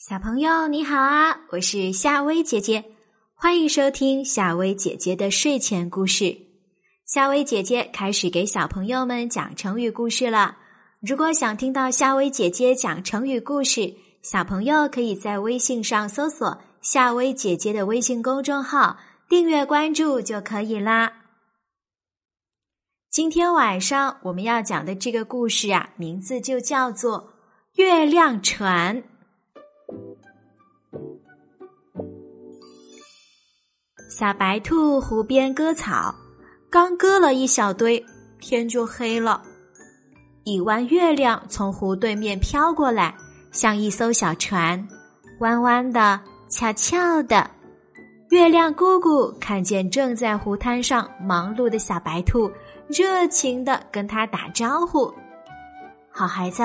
小朋友你好啊，我是夏薇姐姐，欢迎收听夏薇姐姐的睡前故事。夏薇姐姐开始给小朋友们讲成语故事了。如果想听到夏薇姐姐讲成语故事，小朋友可以在微信上搜索夏薇姐姐的微信公众号，订阅关注就可以啦。今天晚上我们要讲的这个故事啊，名字就叫做《月亮船》。小白兔湖边割草，刚割了一小堆，天就黑了。一弯月亮从湖对面飘过来，像一艘小船，弯弯的，翘翘的。月亮姑姑看见正在湖滩上忙碌的小白兔。热情的跟他打招呼：“好孩子，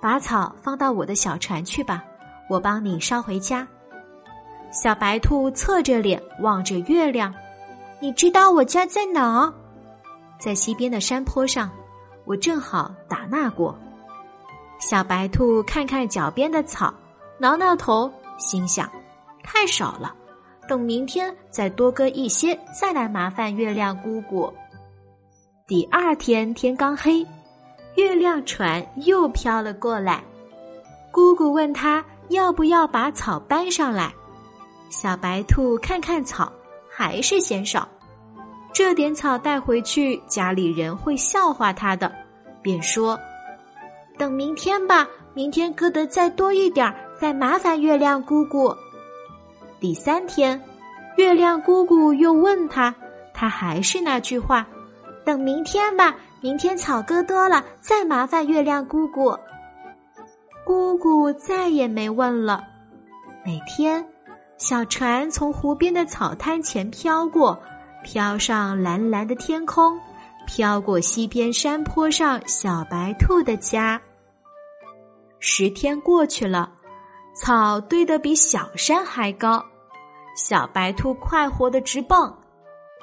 把草放到我的小船去吧，我帮你捎回家。”小白兔侧着脸望着月亮：“你知道我家在哪？在西边的山坡上，我正好打那过。”小白兔看看脚边的草，挠挠头，心想：“太少了，等明天再多割一些，再来麻烦月亮姑姑。”第二天天刚黑，月亮船又飘了过来。姑姑问他要不要把草搬上来。小白兔看看草，还是嫌少。这点草带回去，家里人会笑话他的，便说：“等明天吧，明天割得再多一点儿，再麻烦月亮姑姑。”第三天，月亮姑姑又问他，他还是那句话。等明天吧，明天草割多了，再麻烦月亮姑姑。姑姑再也没问了。每天，小船从湖边的草滩前飘过，飘上蓝蓝的天空，飘过西边山坡上小白兔的家。十天过去了，草堆得比小山还高，小白兔快活的直蹦。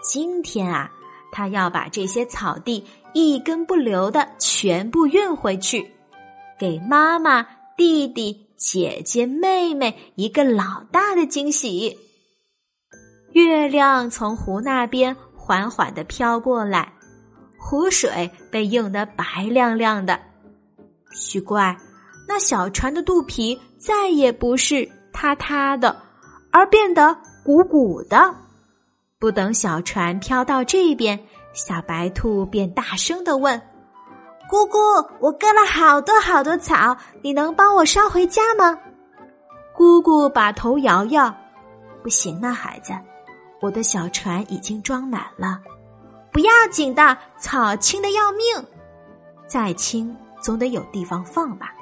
今天啊。它要把这些草地一根不留的全部运回去，给妈妈、弟弟、姐姐、妹妹一个老大的惊喜。月亮从湖那边缓缓的飘过来，湖水被映得白亮亮的。奇怪，那小船的肚皮再也不是塌塌的，而变得鼓鼓的。不等小船飘到这边，小白兔便大声的问：“姑姑，我割了好多好多草，你能帮我捎回家吗？”姑姑把头摇摇：“不行啊，孩子，我的小船已经装满了。不要紧的，草轻的要命，再轻总得有地方放吧？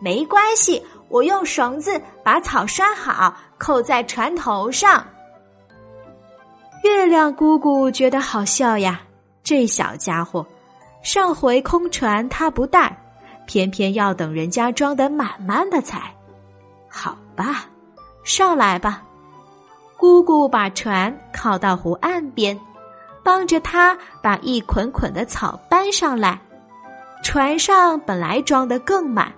没关系，我用绳子把草拴好，扣在船头上。”月亮姑姑觉得好笑呀，这小家伙，上回空船他不带，偏偏要等人家装得满满的才。好吧，上来吧。姑姑把船靠到湖岸边，帮着他把一捆捆的草搬上来。船上本来装得更满，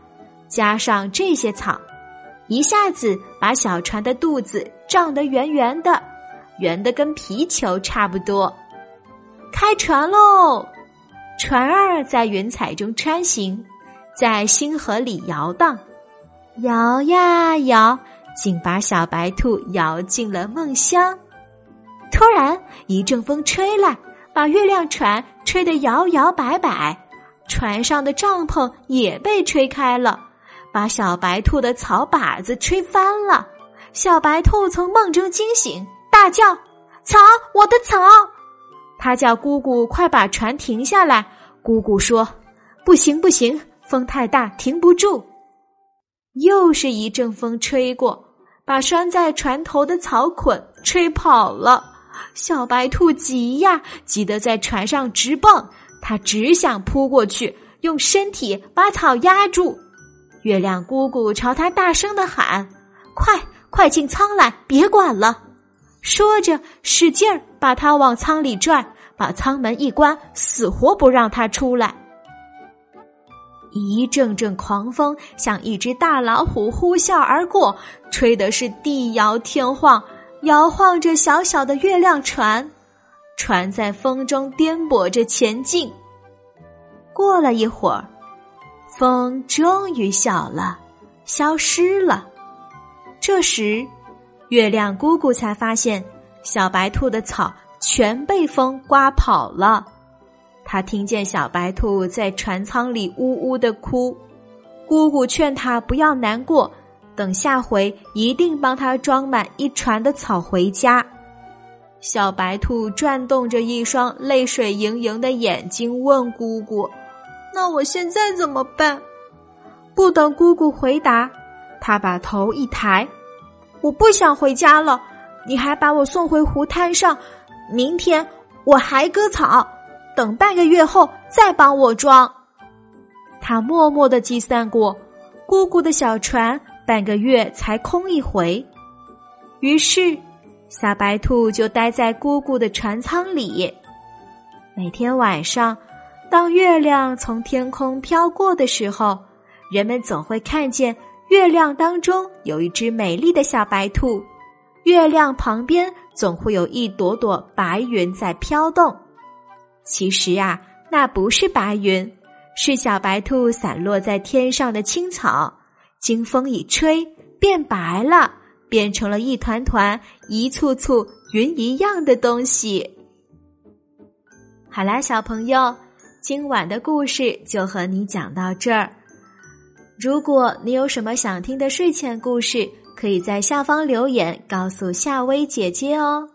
加上这些草，一下子把小船的肚子胀得圆圆的。圆的跟皮球差不多，开船喽！船儿在云彩中穿行，在星河里摇荡，摇呀摇，竟把小白兔摇进了梦乡。突然一阵风吹来，把月亮船吹得摇摇摆摆，船上的帐篷也被吹开了，把小白兔的草把子吹翻了。小白兔从梦中惊醒。大叫：“草，我的草！”他叫姑姑快把船停下来。姑姑说：“不行，不行，风太大，停不住。”又是一阵风吹过，把拴在船头的草捆吹跑了。小白兔急呀，急得在船上直蹦，他只想扑过去，用身体把草压住。月亮姑姑朝他大声的喊：“快，快进舱来，别管了！”说着，使劲儿把他往舱里拽，把舱门一关，死活不让他出来。一阵阵狂风像一只大老虎呼啸而过，吹的是地摇天晃，摇晃着小小的月亮船，船在风中颠簸着前进。过了一会儿，风终于小了，消失了。这时，月亮姑姑才发现，小白兔的草全被风刮跑了。他听见小白兔在船舱里呜呜的哭，姑姑劝他不要难过，等下回一定帮他装满一船的草回家。小白兔转动着一双泪水盈盈的眼睛，问姑姑：“那我现在怎么办？”不等姑姑回答，他把头一抬：“我不想回家了，你还把我送回湖滩上，明天我还割草。”等半个月后再帮我装。他默默的计算过，姑姑的小船半个月才空一回。于是，小白兔就待在姑姑的船舱里。每天晚上，当月亮从天空飘过的时候，人们总会看见月亮当中有一只美丽的小白兔，月亮旁边总会有一朵朵白云在飘动。其实啊，那不是白云，是小白兔散落在天上的青草，经风一吹变白了，变成了一团团、一簇簇云一样的东西。好啦，小朋友，今晚的故事就和你讲到这儿。如果你有什么想听的睡前故事，可以在下方留言告诉夏薇姐姐哦。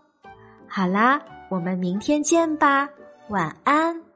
好啦，我们明天见吧。晚安。